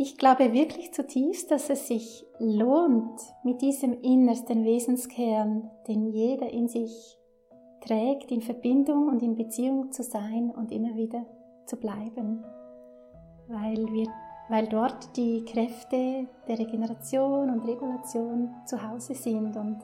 ich glaube wirklich zutiefst, dass es sich lohnt, mit diesem innersten Wesenskern, den jeder in sich trägt, in Verbindung und in Beziehung zu sein und immer wieder zu bleiben. Weil, wir, weil dort die Kräfte der Regeneration und Regulation zu Hause sind und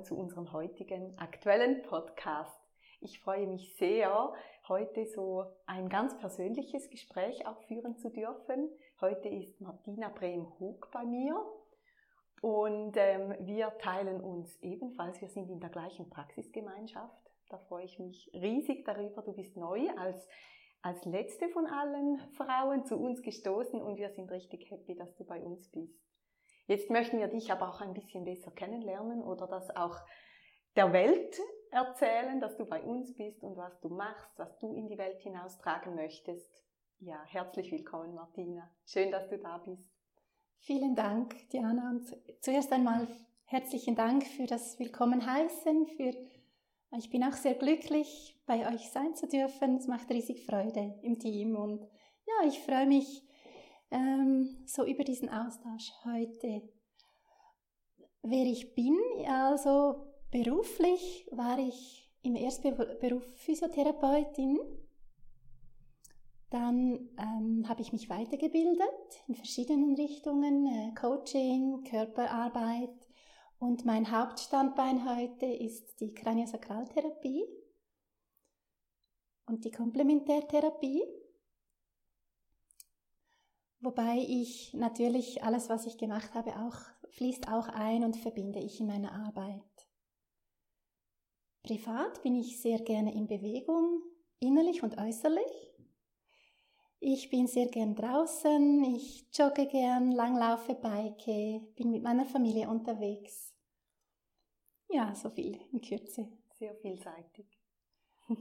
willkommen zu unserem heutigen aktuellen Podcast. Ich freue mich sehr, heute so ein ganz persönliches Gespräch auch führen zu dürfen. Heute ist Martina Brehm-Hug bei mir und ähm, wir teilen uns ebenfalls, wir sind in der gleichen Praxisgemeinschaft. Da freue ich mich riesig darüber. Du bist neu als, als letzte von allen Frauen zu uns gestoßen und wir sind richtig happy, dass du bei uns bist. Jetzt möchten wir dich aber auch ein bisschen besser kennenlernen oder das auch der Welt erzählen, dass du bei uns bist und was du machst, was du in die Welt hinaustragen möchtest. Ja, herzlich willkommen, Martina. Schön, dass du da bist. Vielen Dank, Diana. Und zuerst einmal herzlichen Dank für das Willkommenheißen. Für ich bin auch sehr glücklich, bei euch sein zu dürfen. Es macht riesig Freude im Team und ja, ich freue mich ähm, so über diesen Austausch heute. Wer ich bin, also beruflich war ich im ersten Beruf Physiotherapeutin. Dann ähm, habe ich mich weitergebildet in verschiedenen Richtungen, äh, Coaching, Körperarbeit und mein Hauptstandbein heute ist die Kraniosakraltherapie und die Komplementärtherapie. Wobei ich natürlich alles, was ich gemacht habe, auch fließt auch ein und verbinde ich in meiner Arbeit. Privat bin ich sehr gerne in Bewegung, innerlich und äußerlich. Ich bin sehr gern draußen, ich jogge gern, langlaufe, bike, bin mit meiner Familie unterwegs. Ja, so viel in Kürze. Sehr vielseitig.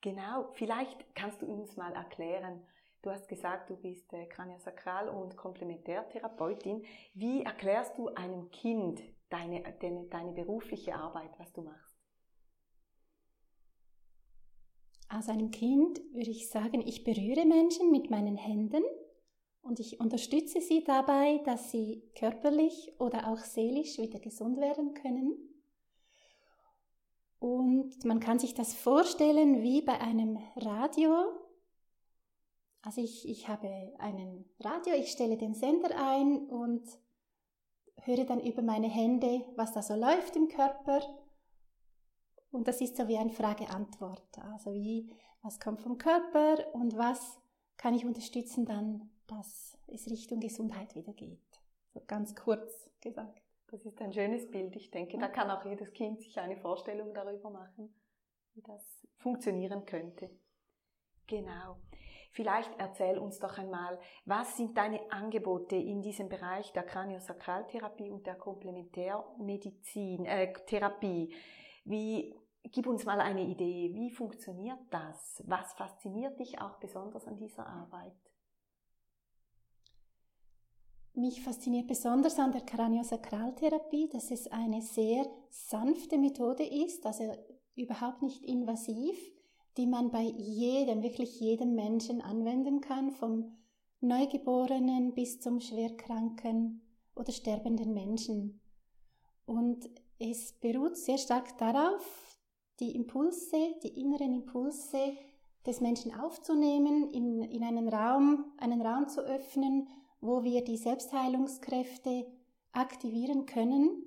genau, vielleicht kannst du uns mal erklären, Du hast gesagt, du bist äh, Kraniosakral- und Komplementärtherapeutin. Wie erklärst du einem Kind deine, deine, deine berufliche Arbeit, was du machst? Als einem Kind würde ich sagen, ich berühre Menschen mit meinen Händen und ich unterstütze sie dabei, dass sie körperlich oder auch seelisch wieder gesund werden können. Und man kann sich das vorstellen wie bei einem Radio, also ich, ich habe einen Radio, ich stelle den Sender ein und höre dann über meine Hände, was da so läuft im Körper. Und das ist so wie ein Frage-Antwort. Also wie, was kommt vom Körper und was kann ich unterstützen dann, dass es Richtung Gesundheit wieder geht. So ganz kurz gesagt. Das ist ein schönes Bild. Ich denke, da kann auch jedes Kind sich eine Vorstellung darüber machen, wie das funktionieren könnte. Genau. Vielleicht erzähl uns doch einmal, was sind deine Angebote in diesem Bereich der Kraniosakraltherapie und der Komplementärmedizin, äh, Therapie? Wie, gib uns mal eine Idee, wie funktioniert das? Was fasziniert dich auch besonders an dieser Arbeit? Mich fasziniert besonders an der Kraniosakraltherapie, dass es eine sehr sanfte Methode ist, also überhaupt nicht invasiv die man bei jedem, wirklich jedem Menschen anwenden kann, vom Neugeborenen bis zum schwerkranken oder sterbenden Menschen. Und es beruht sehr stark darauf, die Impulse, die inneren Impulse des Menschen aufzunehmen, in, in einen Raum, einen Raum zu öffnen, wo wir die Selbstheilungskräfte aktivieren können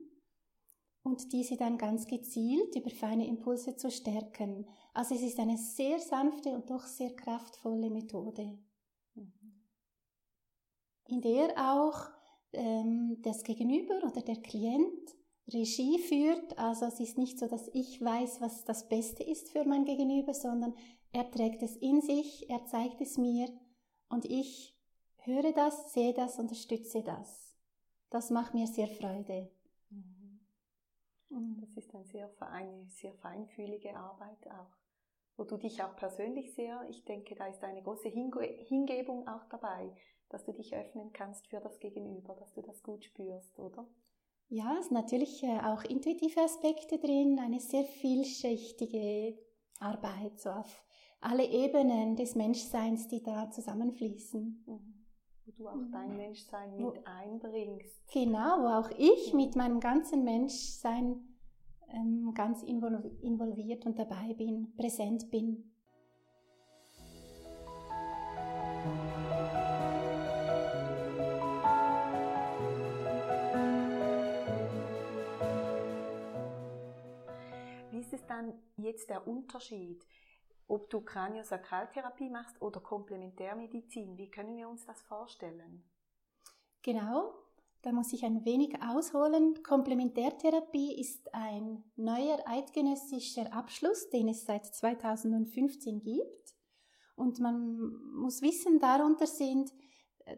und diese dann ganz gezielt über feine Impulse zu stärken. Also es ist eine sehr sanfte und doch sehr kraftvolle Methode, in der auch ähm, das Gegenüber oder der Klient Regie führt. Also es ist nicht so, dass ich weiß, was das Beste ist für mein Gegenüber, sondern er trägt es in sich, er zeigt es mir und ich höre das, sehe das, unterstütze das. Das macht mir sehr Freude. Mhm. Das ist sehr, eine sehr feinfühlige Arbeit auch. Wo du dich auch persönlich sehr, ich denke, da ist eine große Hingebung auch dabei, dass du dich öffnen kannst für das Gegenüber, dass du das gut spürst, oder? Ja, es sind natürlich äh, auch intuitive Aspekte drin, eine sehr vielschichtige Arbeit, so auf alle Ebenen des Menschseins, die da zusammenfließen. Mhm. Wo du auch mhm. dein Menschsein mit einbringst. Genau, wo auch ich mit meinem ganzen Menschsein ähm, ganz involviert und dabei bin, präsent bin. Wie ist es dann jetzt der Unterschied, ob du Kraniosakraltherapie machst oder Komplementärmedizin? Wie können wir uns das vorstellen? Genau, da muss ich ein wenig ausholen. Komplementärtherapie ist ein neuer eidgenössischer Abschluss, den es seit 2015 gibt. Und man muss wissen, darunter sind äh,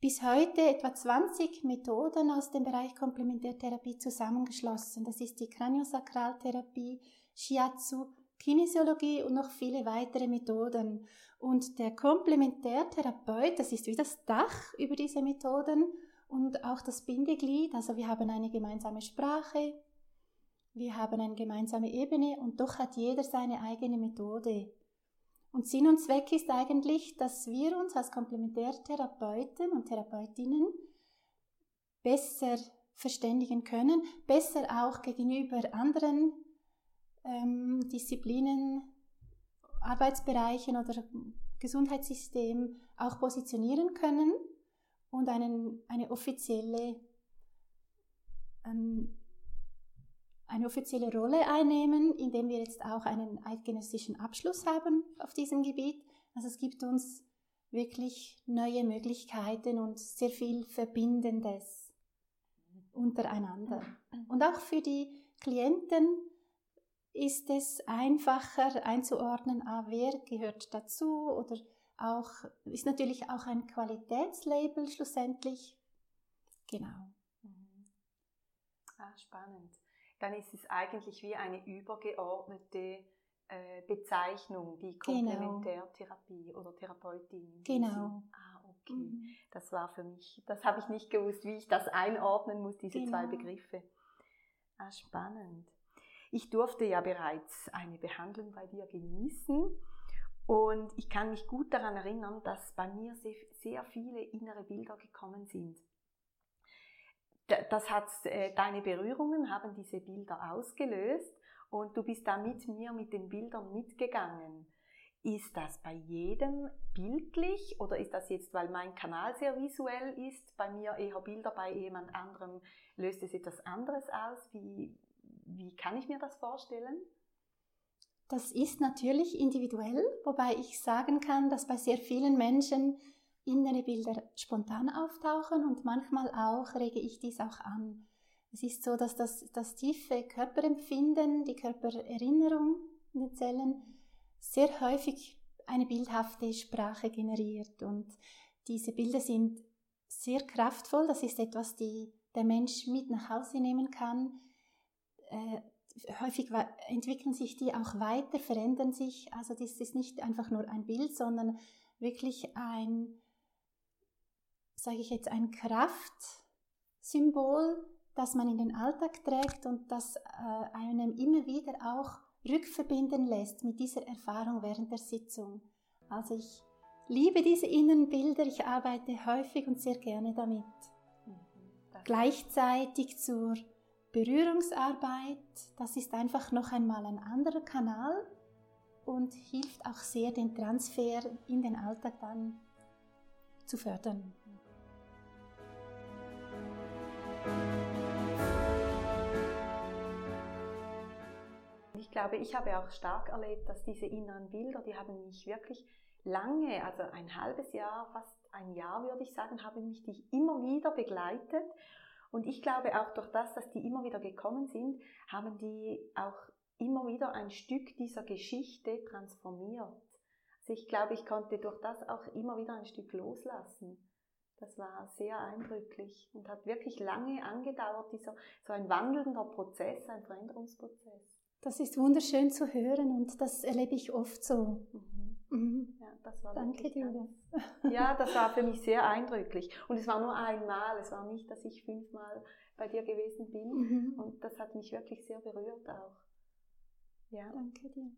bis heute etwa 20 Methoden aus dem Bereich Komplementärtherapie zusammengeschlossen. Das ist die Kraniosakraltherapie, Shiatsu, Kinesiologie und noch viele weitere Methoden. Und der Komplementärtherapeut, das ist wie das Dach über diese Methoden und auch das Bindeglied. Also wir haben eine gemeinsame Sprache, wir haben eine gemeinsame Ebene und doch hat jeder seine eigene Methode. Und Sinn und Zweck ist eigentlich, dass wir uns als Komplementärtherapeuten und Therapeutinnen besser verständigen können, besser auch gegenüber anderen ähm, Disziplinen, Arbeitsbereichen oder Gesundheitssystem auch positionieren können und einen, eine offizielle ähm, eine offizielle Rolle einnehmen, indem wir jetzt auch einen eidgenössischen Abschluss haben auf diesem Gebiet. Also es gibt uns wirklich neue Möglichkeiten und sehr viel Verbindendes untereinander. Und auch für die Klienten ist es einfacher einzuordnen, ah, wer gehört dazu oder auch, ist natürlich auch ein Qualitätslabel schlussendlich. Genau. Mhm. Ah, spannend. Dann ist es eigentlich wie eine übergeordnete äh, Bezeichnung, die genau. Komplementärtherapie genau. oder Therapeutin. Genau. Ah, okay. Mhm. Das war für mich, das habe ich nicht gewusst, wie ich das einordnen muss, diese genau. zwei Begriffe. Ah, spannend. Ich durfte ja bereits eine Behandlung bei dir genießen und ich kann mich gut daran erinnern, dass bei mir sehr viele innere Bilder gekommen sind. Das hat, äh, deine Berührungen haben diese Bilder ausgelöst und du bist da mit mir mit den Bildern mitgegangen. Ist das bei jedem bildlich oder ist das jetzt, weil mein Kanal sehr visuell ist, bei mir eher Bilder, bei jemand anderem löst es etwas anderes aus? Wie, wie kann ich mir das vorstellen? Das ist natürlich individuell, wobei ich sagen kann, dass bei sehr vielen Menschen innere Bilder spontan auftauchen und manchmal auch rege ich dies auch an. Es ist so, dass das, das tiefe Körperempfinden, die Körpererinnerung in den Zellen sehr häufig eine bildhafte Sprache generiert und diese Bilder sind sehr kraftvoll. Das ist etwas, die der Mensch mit nach Hause nehmen kann. Häufig entwickeln sich die auch weiter, verändern sich. Also das ist nicht einfach nur ein Bild, sondern wirklich ein, sage ich jetzt, ein Kraftsymbol, das man in den Alltag trägt und das äh, einem immer wieder auch rückverbinden lässt mit dieser Erfahrung während der Sitzung. Also ich liebe diese Innenbilder, ich arbeite häufig und sehr gerne damit. Mhm, Gleichzeitig zur Berührungsarbeit, das ist einfach noch einmal ein anderer Kanal und hilft auch sehr, den Transfer in den Alltag dann zu fördern. Ich glaube, ich habe auch stark erlebt, dass diese inneren Bilder, die haben mich wirklich lange, also ein halbes Jahr, fast ein Jahr würde ich sagen, haben mich die immer wieder begleitet und ich glaube auch durch das, dass die immer wieder gekommen sind, haben die auch immer wieder ein Stück dieser Geschichte transformiert. Also ich glaube, ich konnte durch das auch immer wieder ein Stück loslassen. Das war sehr eindrücklich und hat wirklich lange angedauert, dieser, so ein wandelnder Prozess, ein Veränderungsprozess. Das ist wunderschön zu hören und das erlebe ich oft so. Mhm. Mhm. Ja, das war Danke dir. Ja, das war für mich sehr eindrücklich. Und es war nur einmal, es war nicht, dass ich fünfmal bei dir gewesen bin. Mhm. Und das hat mich wirklich sehr berührt auch. Ja. Danke dir.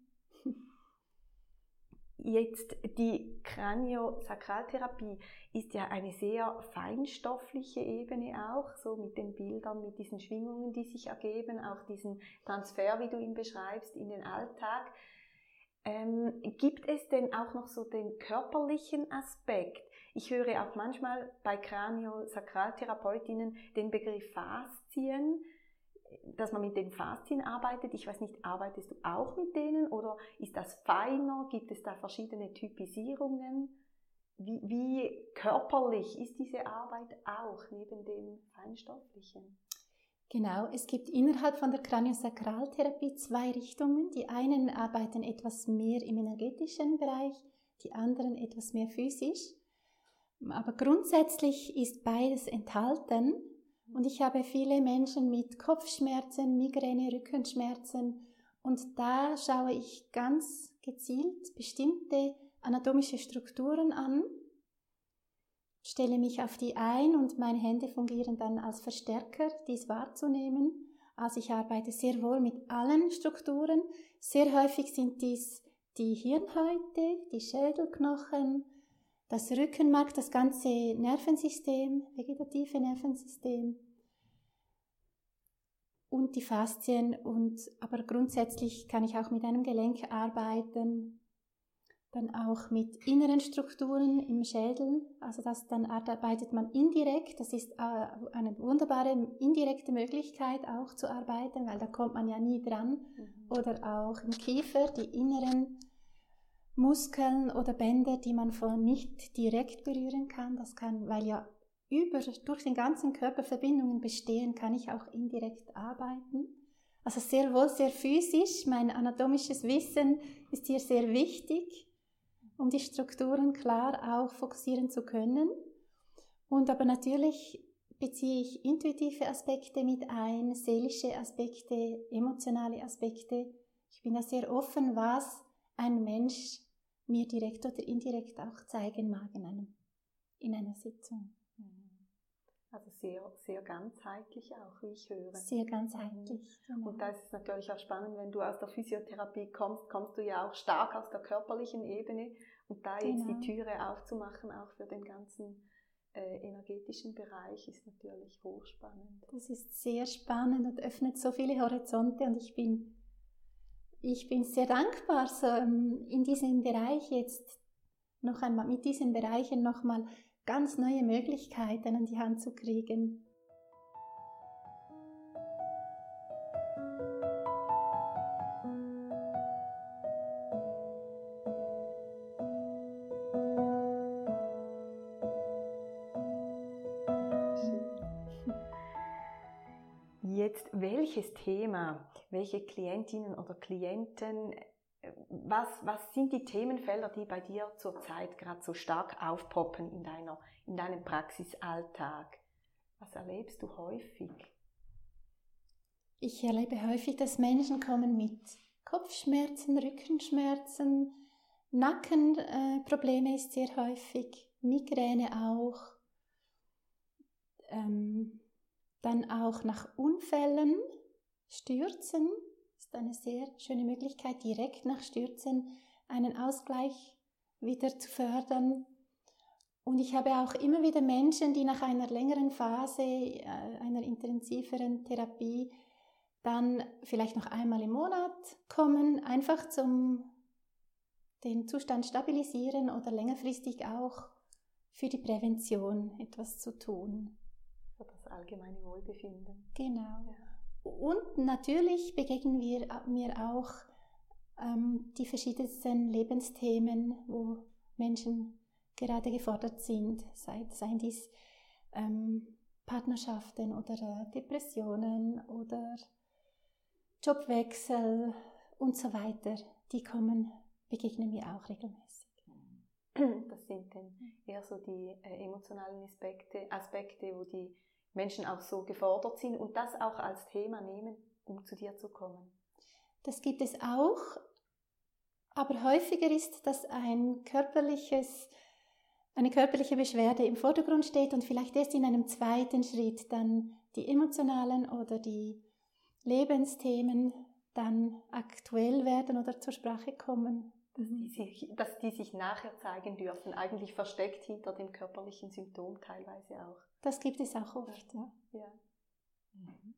Jetzt die Kraniosakraltherapie ist ja eine sehr feinstoffliche Ebene auch, so mit den Bildern, mit diesen Schwingungen, die sich ergeben, auch diesen Transfer, wie du ihn beschreibst, in den Alltag. Ähm, gibt es denn auch noch so den körperlichen Aspekt? Ich höre auch manchmal bei Kraniosakraltherapeutinnen den Begriff Faszien dass man mit den Faszien arbeitet. Ich weiß nicht, arbeitest du auch mit denen oder ist das feiner? Gibt es da verschiedene Typisierungen? Wie, wie körperlich ist diese Arbeit auch neben dem feinstofflichen? Genau, es gibt innerhalb von der Kraniosakraltherapie zwei Richtungen. Die einen arbeiten etwas mehr im energetischen Bereich, die anderen etwas mehr physisch. Aber grundsätzlich ist beides enthalten und ich habe viele Menschen mit Kopfschmerzen, Migräne, Rückenschmerzen. Und da schaue ich ganz gezielt bestimmte anatomische Strukturen an, stelle mich auf die ein und meine Hände fungieren dann als Verstärker, dies wahrzunehmen. Also ich arbeite sehr wohl mit allen Strukturen. Sehr häufig sind dies die Hirnhäute, die Schädelknochen, das Rückenmark, das ganze Nervensystem, vegetative Nervensystem und die Faszien und aber grundsätzlich kann ich auch mit einem Gelenk arbeiten, dann auch mit inneren Strukturen im Schädel, also das dann arbeitet man indirekt, das ist äh, eine wunderbare indirekte Möglichkeit auch zu arbeiten, weil da kommt man ja nie dran mhm. oder auch im Kiefer die inneren Muskeln oder Bänder, die man von nicht direkt berühren kann. Das kann, weil ja über, durch den ganzen Körper Verbindungen bestehen, kann ich auch indirekt arbeiten. Also sehr wohl sehr physisch. Mein anatomisches Wissen ist hier sehr wichtig, um die Strukturen klar auch fokussieren zu können. Und aber natürlich beziehe ich intuitive Aspekte mit ein, seelische Aspekte, emotionale Aspekte. Ich bin da sehr offen, was ein Mensch mir direkt oder indirekt auch zeigen mag in, einem, in einer Sitzung. Also sehr, sehr ganzheitlich auch, wie ich höre. Sehr ganzheitlich. Mhm. Genau. Und da ist es natürlich auch spannend, wenn du aus der Physiotherapie kommst, kommst du ja auch stark aus der körperlichen Ebene und da jetzt genau. die Türe aufzumachen, auch für den ganzen äh, energetischen Bereich, ist natürlich hochspannend. Das ist sehr spannend und öffnet so viele Horizonte und ich bin ich bin sehr dankbar, so ähm, in diesem Bereich jetzt noch einmal, mit diesen Bereichen nochmal ganz neue Möglichkeiten an die Hand zu kriegen. Thema welche Klientinnen oder Klienten, äh, was, was sind die Themenfelder, die bei dir zurzeit gerade so stark aufpoppen in, deiner, in deinem Praxisalltag? Was erlebst du häufig? Ich erlebe häufig, dass Menschen kommen mit Kopfschmerzen, Rückenschmerzen, Nackenprobleme äh, ist sehr häufig, Migräne auch, ähm, dann auch nach Unfällen, Stürzen ist eine sehr schöne Möglichkeit, direkt nach Stürzen einen Ausgleich wieder zu fördern. Und ich habe auch immer wieder Menschen, die nach einer längeren Phase, äh, einer intensiveren Therapie, dann vielleicht noch einmal im Monat kommen, einfach zum den Zustand stabilisieren oder längerfristig auch für die Prävention etwas zu tun. Für das allgemeine Wohlbefinden. Genau. Ja. Und natürlich begegnen wir mir auch ähm, die verschiedensten Lebensthemen, wo Menschen gerade gefordert sind, sei, seien dies ähm, Partnerschaften oder äh, Depressionen oder Jobwechsel und so weiter. Die kommen, begegnen mir auch regelmäßig. Das sind dann eher so die äh, emotionalen Aspekte, Aspekte, wo die Menschen auch so gefordert sind und das auch als Thema nehmen, um zu dir zu kommen. Das gibt es auch, aber häufiger ist, dass ein körperliches, eine körperliche Beschwerde im Vordergrund steht und vielleicht erst in einem zweiten Schritt dann die emotionalen oder die Lebensthemen dann aktuell werden oder zur Sprache kommen. Dass die, sich, dass die sich nachher zeigen dürfen, eigentlich versteckt hinter dem körperlichen Symptom teilweise auch. Das gibt es auch oft, ja. ja. Mhm.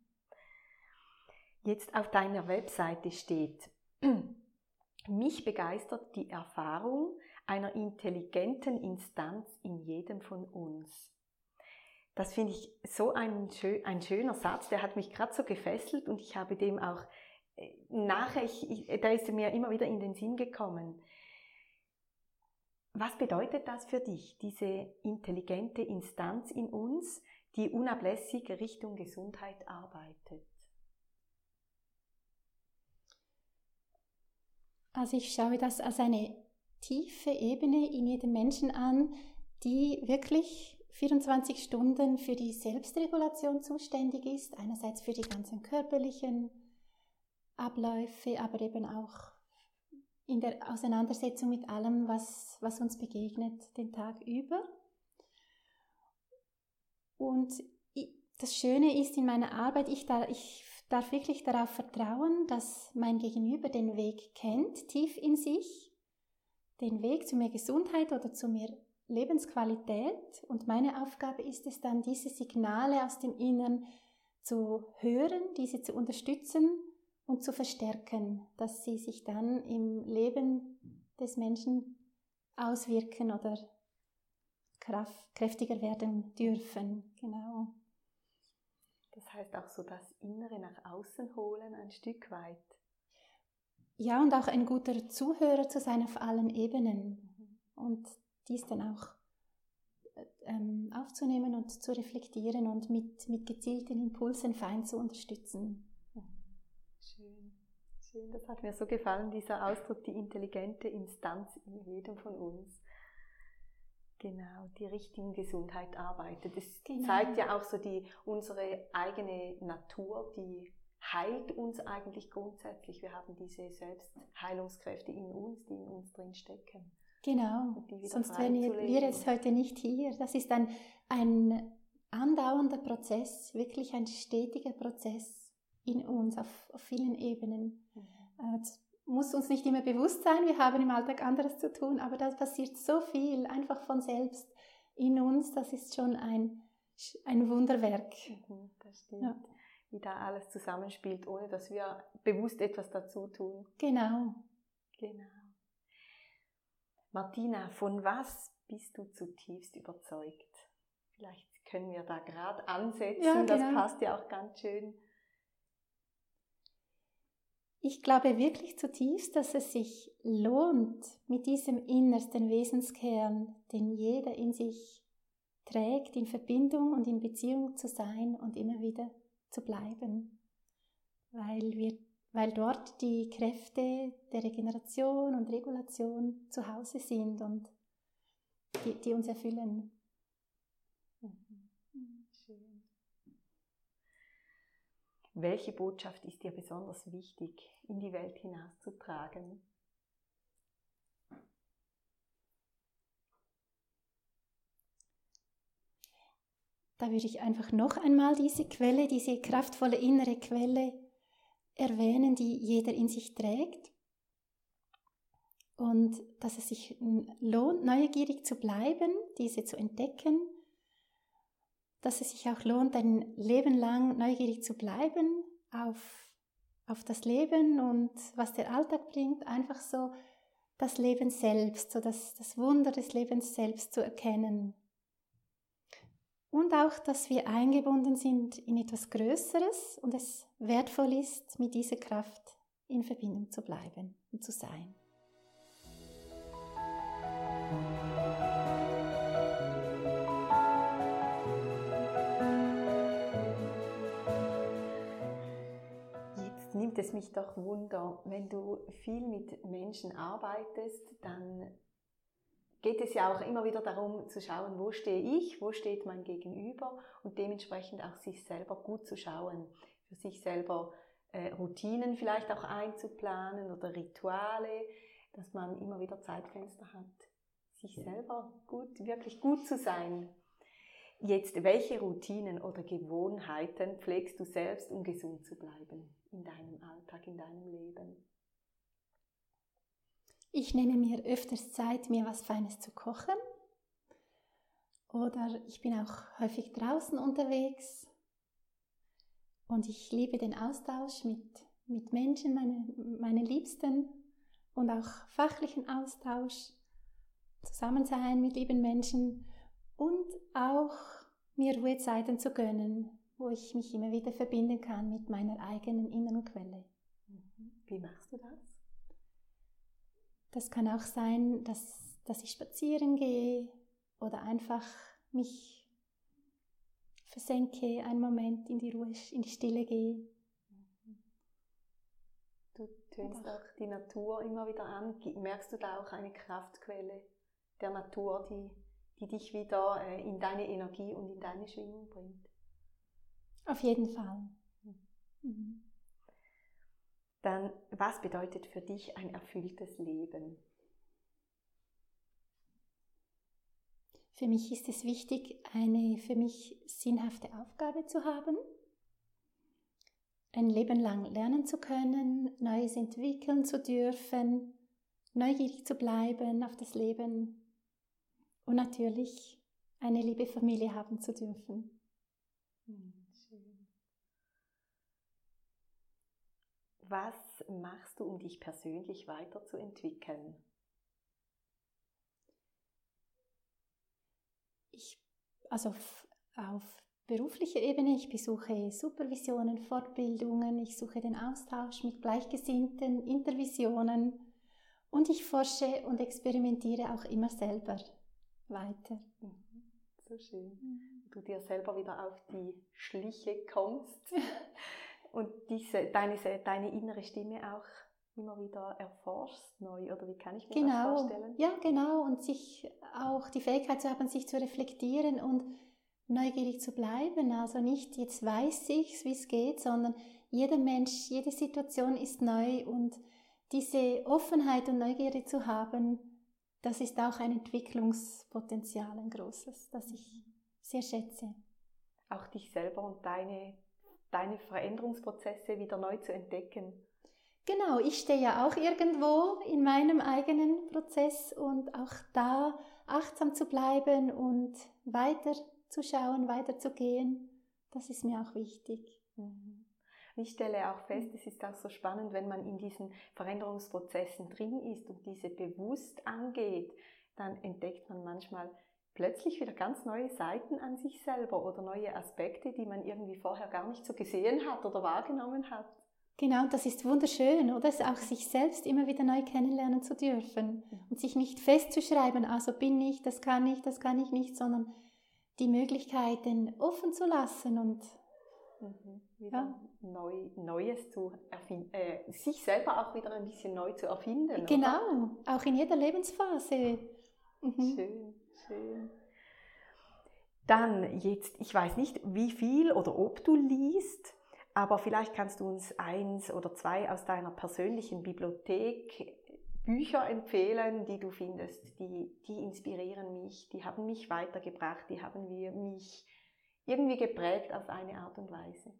Jetzt auf deiner Webseite steht, mich begeistert die Erfahrung einer intelligenten Instanz in jedem von uns. Das finde ich so ein, ein, schöner Satz, der hat mich gerade so gefesselt und ich habe dem auch nachher, ich, da ist mir immer wieder in den Sinn gekommen. Was bedeutet das für dich, diese intelligente Instanz in uns, die unablässig Richtung Gesundheit arbeitet? Also ich schaue das als eine tiefe Ebene in jedem Menschen an, die wirklich 24 Stunden für die Selbstregulation zuständig ist, einerseits für die ganzen körperlichen Abläufe, aber eben auch in der Auseinandersetzung mit allem, was, was uns begegnet den Tag über. Und das Schöne ist in meiner Arbeit, ich, da, ich darf wirklich darauf vertrauen, dass mein Gegenüber den Weg kennt, tief in sich, den Weg zu mehr Gesundheit oder zu mehr Lebensqualität. Und meine Aufgabe ist es dann, diese Signale aus dem Innern zu hören, diese zu unterstützen und zu verstärken, dass sie sich dann im Leben des Menschen auswirken oder kraft, kräftiger werden dürfen. Genau. Das heißt auch so das Innere nach außen holen ein Stück weit. Ja, und auch ein guter Zuhörer zu sein auf allen Ebenen und dies dann auch ähm, aufzunehmen und zu reflektieren und mit, mit gezielten Impulsen fein zu unterstützen. Schön. Das hat mir so gefallen, dieser Ausdruck, die intelligente Instanz in jedem von uns. Genau, die richtigen Gesundheit arbeitet. Das genau. zeigt ja auch so die, unsere eigene Natur, die heilt uns eigentlich grundsätzlich. Wir haben diese Selbstheilungskräfte in uns, die in uns drin stecken. Genau, sonst wären wir jetzt heute nicht hier. Das ist ein, ein andauernder Prozess, wirklich ein stetiger Prozess in uns auf, auf vielen Ebenen. Mhm. Äh, muss uns nicht immer bewusst sein, wir haben im Alltag anderes zu tun, aber da passiert so viel einfach von selbst in uns, das ist schon ein, ein Wunderwerk. Mhm, das stimmt. Ja. Wie da alles zusammenspielt, ohne dass wir bewusst etwas dazu tun. Genau. Genau. Martina, von was bist du zutiefst überzeugt? Vielleicht können wir da gerade ansetzen, ja, genau. das passt ja auch ganz schön ich glaube wirklich zutiefst, dass es sich lohnt, mit diesem innersten Wesenskern, den jeder in sich trägt, in Verbindung und in Beziehung zu sein und immer wieder zu bleiben. Weil, wir, weil dort die Kräfte der Regeneration und Regulation zu Hause sind und die, die uns erfüllen. Welche Botschaft ist dir besonders wichtig in die Welt hinauszutragen? Da würde ich einfach noch einmal diese Quelle, diese kraftvolle innere Quelle erwähnen, die jeder in sich trägt. Und dass es sich lohnt, neugierig zu bleiben, diese zu entdecken dass es sich auch lohnt, ein Leben lang neugierig zu bleiben auf, auf das Leben und was der Alltag bringt, einfach so das Leben selbst, so das, das Wunder des Lebens selbst zu erkennen. Und auch, dass wir eingebunden sind in etwas Größeres und es wertvoll ist, mit dieser Kraft in Verbindung zu bleiben und zu sein. Nimmt es mich doch Wunder, wenn du viel mit Menschen arbeitest, dann geht es ja auch immer wieder darum zu schauen, wo stehe ich, wo steht mein Gegenüber und dementsprechend auch sich selber gut zu schauen, für sich selber äh, Routinen vielleicht auch einzuplanen oder Rituale, dass man immer wieder Zeitfenster hat, sich selber gut, wirklich gut zu sein. Jetzt, welche Routinen oder Gewohnheiten pflegst du selbst, um gesund zu bleiben in deinem Alltag, in deinem Leben? Ich nehme mir öfters Zeit, mir was Feines zu kochen. Oder ich bin auch häufig draußen unterwegs. Und ich liebe den Austausch mit, mit Menschen, meine, meine Liebsten und auch fachlichen Austausch, Zusammensein mit lieben Menschen und auch mir Ruhezeiten zu gönnen, wo ich mich immer wieder verbinden kann mit meiner eigenen inneren Quelle. Mhm. Wie machst du das? Das kann auch sein, dass, dass ich spazieren gehe oder einfach mich versenke, einen Moment in die Ruhe, in die Stille gehe. Du tönst auch die Natur immer wieder an. Merkst du da auch eine Kraftquelle der Natur, die, die dich wieder äh, in deine Energie und in deine Schwingung bringt? Auf jeden Fall. Mhm. Dann, was bedeutet für dich ein erfülltes Leben? Für mich ist es wichtig, eine für mich sinnhafte Aufgabe zu haben, ein Leben lang lernen zu können, Neues entwickeln zu dürfen, neugierig zu bleiben auf das Leben und natürlich eine liebe Familie haben zu dürfen. Hm, Was machst du, um dich persönlich weiterzuentwickeln? Ich, also auf beruflicher Ebene, ich besuche Supervisionen, Fortbildungen, ich suche den Austausch mit Gleichgesinnten, Intervisionen und ich forsche und experimentiere auch immer selber weiter. Mhm. So schön. Mhm. Du dir selber wieder auf die Schliche kommst und diese, deine, deine innere Stimme auch immer wieder erforschst neu oder wie kann ich mir genau. das vorstellen? Ja, genau und sich auch die Fähigkeit zu haben, sich zu reflektieren und neugierig zu bleiben. Also nicht jetzt weiß ich, wie es geht, sondern jeder Mensch, jede Situation ist neu und diese Offenheit und Neugierde zu haben, das ist auch ein Entwicklungspotenzial, ein großes, das ich sehr schätze. Auch dich selber und deine, deine Veränderungsprozesse wieder neu zu entdecken. Genau, ich stehe ja auch irgendwo in meinem eigenen Prozess und auch da achtsam zu bleiben und weiter zu schauen, weiter zu gehen, das ist mir auch wichtig. Mhm. Ich stelle auch fest, es ist auch so spannend, wenn man in diesen Veränderungsprozessen drin ist und diese bewusst angeht, dann entdeckt man manchmal plötzlich wieder ganz neue Seiten an sich selber oder neue Aspekte, die man irgendwie vorher gar nicht so gesehen hat oder wahrgenommen hat. Genau, das ist wunderschön, oder? Auch sich selbst immer wieder neu kennenlernen zu dürfen und sich nicht festzuschreiben, also bin ich, das kann ich, das kann ich nicht, sondern die Möglichkeiten offen zu lassen und mhm, wieder ja. neu, Neues zu erfinden, äh, sich selber auch wieder ein bisschen neu zu erfinden. Genau, oder? auch in jeder Lebensphase. Mhm. Schön, schön. Dann jetzt, ich weiß nicht, wie viel oder ob du liest, aber vielleicht kannst du uns eins oder zwei aus deiner persönlichen Bibliothek Bücher empfehlen, die du findest, die, die inspirieren mich, die haben mich weitergebracht, die haben mich irgendwie geprägt auf eine Art und Weise.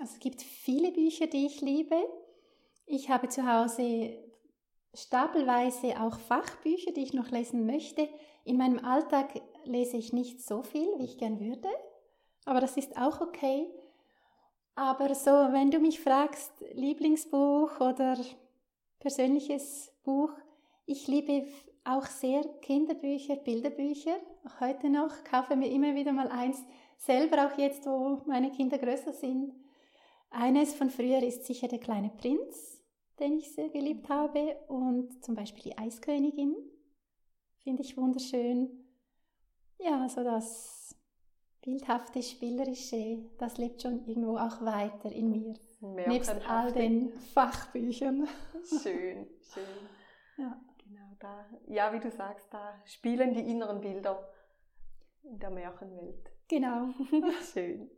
Also es gibt viele Bücher, die ich liebe. Ich habe zu Hause stapelweise auch Fachbücher, die ich noch lesen möchte. In meinem Alltag lese ich nicht so viel, wie ich gern würde, aber das ist auch okay. Aber so, wenn du mich fragst, Lieblingsbuch oder persönliches Buch, ich liebe auch sehr Kinderbücher, Bilderbücher, auch heute noch, kaufe mir immer wieder mal eins, selber auch jetzt, wo meine Kinder größer sind. Eines von früher ist sicher der kleine Prinz, den ich sehr geliebt habe, und zum Beispiel die Eiskönigin, finde ich wunderschön. Ja, also das bildhafte, spielerische, das lebt schon irgendwo auch weiter in mir. Nebst all den Fachbüchern. Schön, schön. Ja. Genau, da, ja, wie du sagst, da spielen die inneren Bilder in der Märchenwelt. Genau. Schön.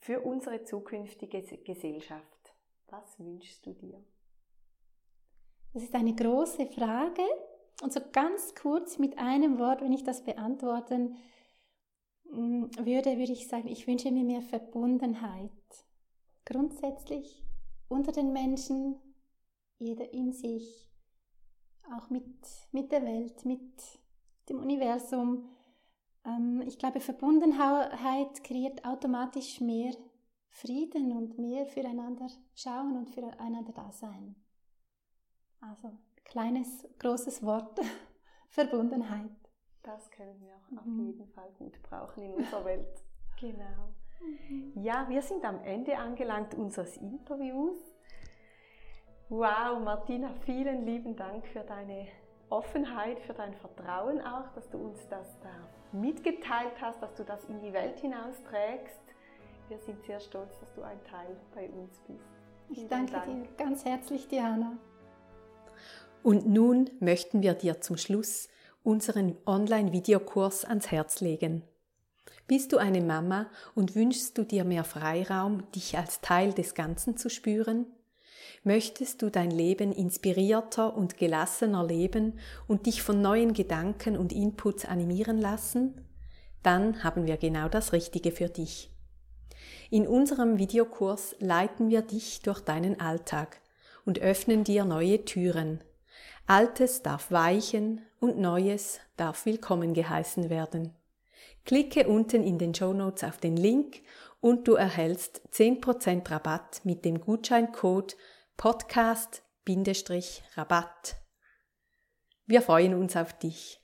für unsere zukünftige Gesellschaft? Was wünschst du dir? Das ist eine große Frage. Und so ganz kurz mit einem Wort, wenn ich das beantworten mm, würde, würde ich sagen, ich wünsche mir mehr Verbundenheit. Grundsätzlich unter den Menschen, jeder in sich, auch mit, mit der Welt, mit dem Universum. Ähm, ich glaube, Verbundenheit kreiert automatisch mehr Frieden und mehr füreinander schauen und füreinander da sein. Also kleines, großes Wort, Verbundenheit. Das können wir auch mhm. auf jeden Fall gut brauchen in unserer Welt. Genau. Mhm. Ja, wir sind am Ende angelangt unseres Interviews. Wow, Martina, vielen lieben Dank für deine Offenheit, für dein Vertrauen auch, dass du uns das da mitgeteilt hast, dass du das in die Welt hinausträgst. Wir sind sehr stolz, dass du ein Teil bei uns bist. Ich danke Dank. dir ganz herzlich, Diana. Und nun möchten wir dir zum Schluss unseren Online-Videokurs ans Herz legen. Bist du eine Mama und wünschst du dir mehr Freiraum, dich als Teil des Ganzen zu spüren? Möchtest du dein Leben inspirierter und gelassener leben und dich von neuen Gedanken und Inputs animieren lassen? Dann haben wir genau das Richtige für dich. In unserem Videokurs leiten wir dich durch deinen Alltag und öffnen dir neue Türen, Altes darf weichen und Neues darf willkommen geheißen werden. Klicke unten in den Show Notes auf den Link und du erhältst 10% Rabatt mit dem Gutscheincode Podcast-Rabatt. Wir freuen uns auf dich.